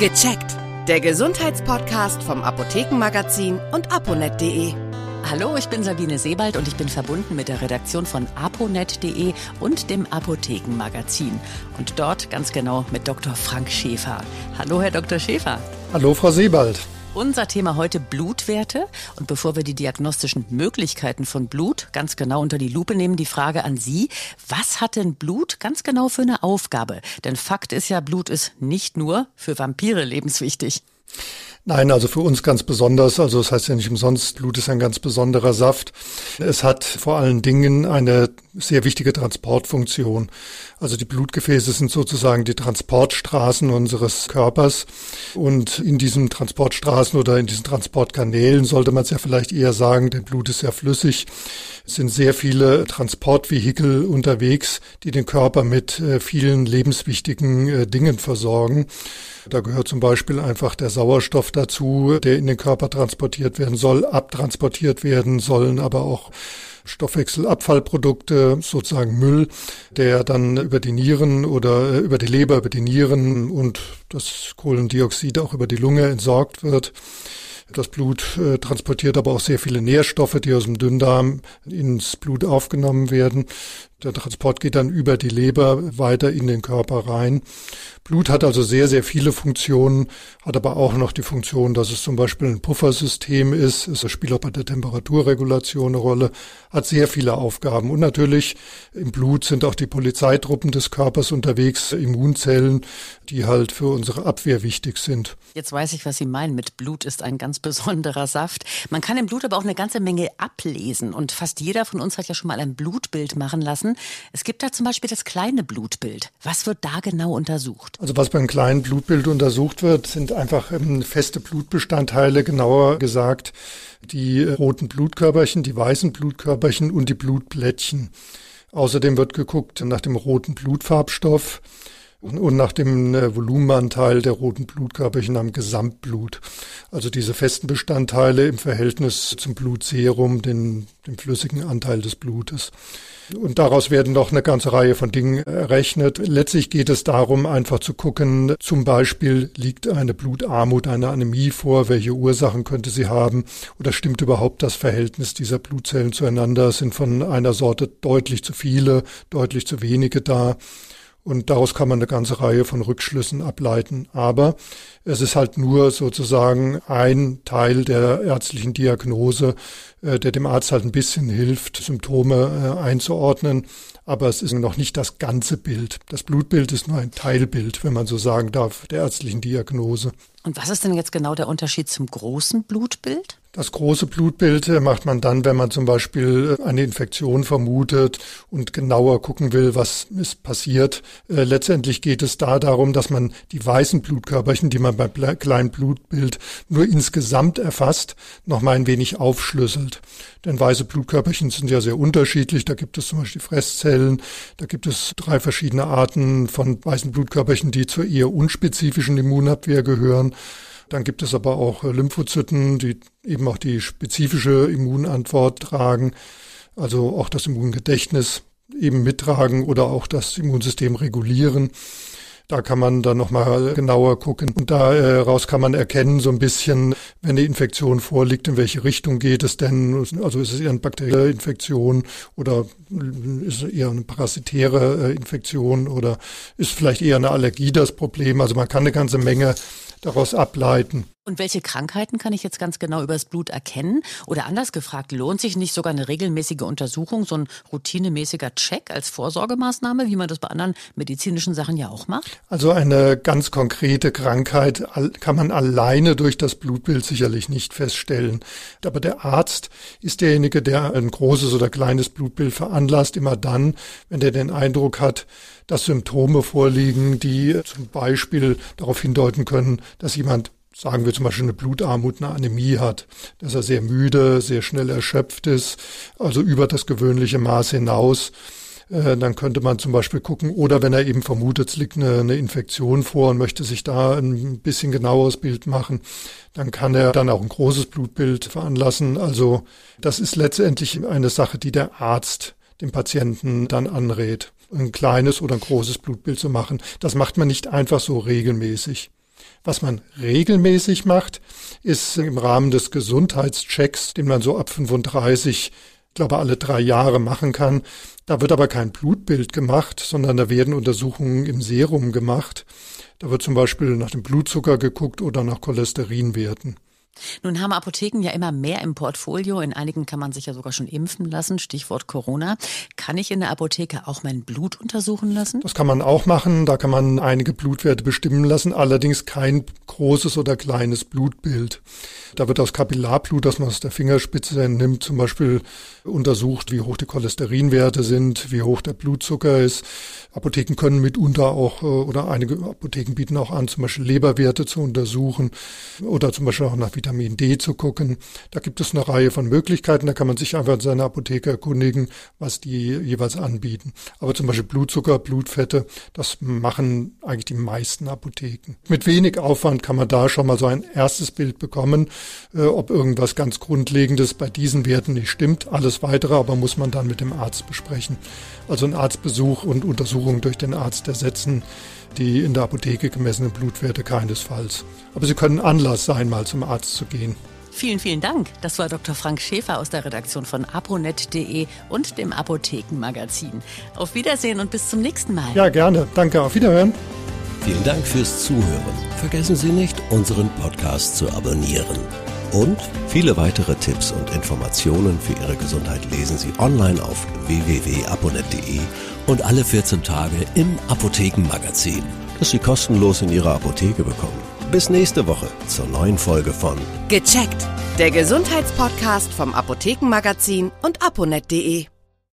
Gecheckt. Der Gesundheitspodcast vom Apothekenmagazin und aponet.de. Hallo, ich bin Sabine Sebald und ich bin verbunden mit der Redaktion von aponet.de und dem Apothekenmagazin. Und dort ganz genau mit Dr. Frank Schäfer. Hallo, Herr Dr. Schäfer. Hallo, Frau Sebald. Unser Thema heute Blutwerte. Und bevor wir die diagnostischen Möglichkeiten von Blut ganz genau unter die Lupe nehmen, die Frage an Sie. Was hat denn Blut ganz genau für eine Aufgabe? Denn Fakt ist ja, Blut ist nicht nur für Vampire lebenswichtig. Nein, also für uns ganz besonders. Also das heißt ja nicht umsonst, Blut ist ein ganz besonderer Saft. Es hat vor allen Dingen eine sehr wichtige Transportfunktion. Also die Blutgefäße sind sozusagen die Transportstraßen unseres Körpers. Und in diesen Transportstraßen oder in diesen Transportkanälen sollte man es ja vielleicht eher sagen, denn Blut ist sehr flüssig. Sind sehr viele Transportvehikel unterwegs, die den Körper mit äh, vielen lebenswichtigen äh, Dingen versorgen. Da gehört zum Beispiel einfach der Sauerstoff dazu, der in den Körper transportiert werden soll, abtransportiert werden sollen, aber auch Stoffwechselabfallprodukte, sozusagen Müll, der dann über die Nieren oder äh, über die Leber, über die Nieren und das Kohlendioxid auch über die Lunge entsorgt wird. Das Blut äh, transportiert aber auch sehr viele Nährstoffe, die aus dem Dünndarm ins Blut aufgenommen werden. Der Transport geht dann über die Leber weiter in den Körper rein. Blut hat also sehr, sehr viele Funktionen, hat aber auch noch die Funktion, dass es zum Beispiel ein Puffersystem ist. Es spielt auch bei der Temperaturregulation eine Rolle, hat sehr viele Aufgaben. Und natürlich im Blut sind auch die Polizeitruppen des Körpers unterwegs, Immunzellen, die halt für unsere Abwehr wichtig sind. Jetzt weiß ich, was Sie meinen mit Blut ist ein ganz besonderer Saft. Man kann im Blut aber auch eine ganze Menge ablesen. Und fast jeder von uns hat ja schon mal ein Blutbild machen lassen lassen. Es gibt da zum Beispiel das kleine Blutbild. Was wird da genau untersucht? Also was beim kleinen Blutbild untersucht wird, sind einfach ähm, feste Blutbestandteile, genauer gesagt die roten Blutkörperchen, die weißen Blutkörperchen und die Blutplättchen. Außerdem wird geguckt nach dem roten Blutfarbstoff und nach dem äh, Volumenanteil der roten Blutkörperchen am Gesamtblut. Also diese festen Bestandteile im Verhältnis zum Blutserum, den, dem flüssigen Anteil des Blutes. Und daraus werden noch eine ganze Reihe von Dingen errechnet. Letztlich geht es darum, einfach zu gucken, zum Beispiel liegt eine Blutarmut, eine Anämie vor, welche Ursachen könnte sie haben oder stimmt überhaupt das Verhältnis dieser Blutzellen zueinander, sind von einer Sorte deutlich zu viele, deutlich zu wenige da. Und daraus kann man eine ganze Reihe von Rückschlüssen ableiten. Aber es ist halt nur sozusagen ein Teil der ärztlichen Diagnose, äh, der dem Arzt halt ein bisschen hilft, Symptome äh, einzuordnen. Aber es ist noch nicht das ganze Bild. Das Blutbild ist nur ein Teilbild, wenn man so sagen darf, der ärztlichen Diagnose. Und was ist denn jetzt genau der Unterschied zum großen Blutbild? Das große Blutbild macht man dann, wenn man zum Beispiel eine Infektion vermutet und genauer gucken will, was ist passiert. Äh, letztendlich geht es da darum, dass man die weißen Blutkörperchen, die man beim kleinen Blutbild nur insgesamt erfasst, noch mal ein wenig aufschlüsselt. Denn weiße Blutkörperchen sind ja sehr unterschiedlich. Da gibt es zum Beispiel Fresszellen. Da gibt es drei verschiedene Arten von weißen Blutkörperchen, die zur eher unspezifischen Immunabwehr gehören. Dann gibt es aber auch äh, Lymphozyten, die eben auch die spezifische Immunantwort tragen, also auch das Immungedächtnis eben mittragen oder auch das Immunsystem regulieren. Da kann man dann nochmal genauer gucken. Und daraus kann man erkennen, so ein bisschen, wenn eine Infektion vorliegt, in welche Richtung geht es denn? Also ist es eher eine bakterielle Infektion oder ist es eher eine parasitäre äh, Infektion oder ist vielleicht eher eine Allergie das Problem? Also man kann eine ganze Menge daraus ableiten. Und welche Krankheiten kann ich jetzt ganz genau übers Blut erkennen? Oder anders gefragt, lohnt sich nicht sogar eine regelmäßige Untersuchung, so ein routinemäßiger Check als Vorsorgemaßnahme, wie man das bei anderen medizinischen Sachen ja auch macht? Also eine ganz konkrete Krankheit kann man alleine durch das Blutbild sicherlich nicht feststellen. Aber der Arzt ist derjenige, der ein großes oder kleines Blutbild veranlasst, immer dann, wenn er den Eindruck hat, dass Symptome vorliegen, die zum Beispiel darauf hindeuten können, dass jemand sagen wir zum Beispiel eine Blutarmut, eine Anämie hat, dass er sehr müde, sehr schnell erschöpft ist, also über das gewöhnliche Maß hinaus. Äh, dann könnte man zum Beispiel gucken, oder wenn er eben vermutet, es liegt eine, eine Infektion vor und möchte sich da ein bisschen genaueres Bild machen, dann kann er dann auch ein großes Blutbild veranlassen. Also das ist letztendlich eine Sache, die der Arzt dem Patienten dann anrät, ein kleines oder ein großes Blutbild zu machen. Das macht man nicht einfach so regelmäßig. Was man regelmäßig macht, ist im Rahmen des Gesundheitschecks, den man so ab 35 ich glaube, alle drei Jahre machen kann. Da wird aber kein Blutbild gemacht, sondern da werden Untersuchungen im Serum gemacht. Da wird zum Beispiel nach dem Blutzucker geguckt oder nach Cholesterinwerten. Nun haben Apotheken ja immer mehr im Portfolio. In einigen kann man sich ja sogar schon impfen lassen. Stichwort Corona. Kann ich in der Apotheke auch mein Blut untersuchen lassen? Das kann man auch machen. Da kann man einige Blutwerte bestimmen lassen. Allerdings kein großes oder kleines Blutbild. Da wird aus Kapillarblut, das man aus der Fingerspitze nimmt, zum Beispiel untersucht, wie hoch die Cholesterinwerte sind, wie hoch der Blutzucker ist. Apotheken können mitunter auch, äh, oder einige Apotheken bieten auch an, zum Beispiel Leberwerte zu untersuchen oder zum Beispiel auch nach Vitamin D zu gucken. Da gibt es eine Reihe von Möglichkeiten. Da kann man sich einfach in seiner Apotheke erkundigen, was die jeweils anbieten. Aber zum Beispiel Blutzucker, Blutfette, das machen eigentlich die meisten Apotheken. Mit wenig Aufwand kann man da schon mal so ein erstes Bild bekommen, äh, ob irgendwas ganz Grundlegendes bei diesen Werten nicht stimmt. Alles weitere aber muss man dann mit dem Arzt besprechen. Also ein Arztbesuch und Untersuchung durch den Arzt ersetzen die in der Apotheke gemessenen Blutwerte keinesfalls. Aber sie können Anlass sein, mal zum Arzt zu gehen. Vielen, vielen Dank. Das war Dr. Frank Schäfer aus der Redaktion von aponet.de und dem Apothekenmagazin. Auf Wiedersehen und bis zum nächsten Mal. Ja, gerne. Danke. Auf Wiederhören. Vielen Dank fürs Zuhören. Vergessen Sie nicht, unseren Podcast zu abonnieren. Und viele weitere Tipps und Informationen für Ihre Gesundheit lesen Sie online auf www.aponet.de und alle 14 Tage im Apothekenmagazin, das Sie kostenlos in Ihrer Apotheke bekommen. Bis nächste Woche zur neuen Folge von Gecheckt, der Gesundheitspodcast vom Apothekenmagazin und aponet.de.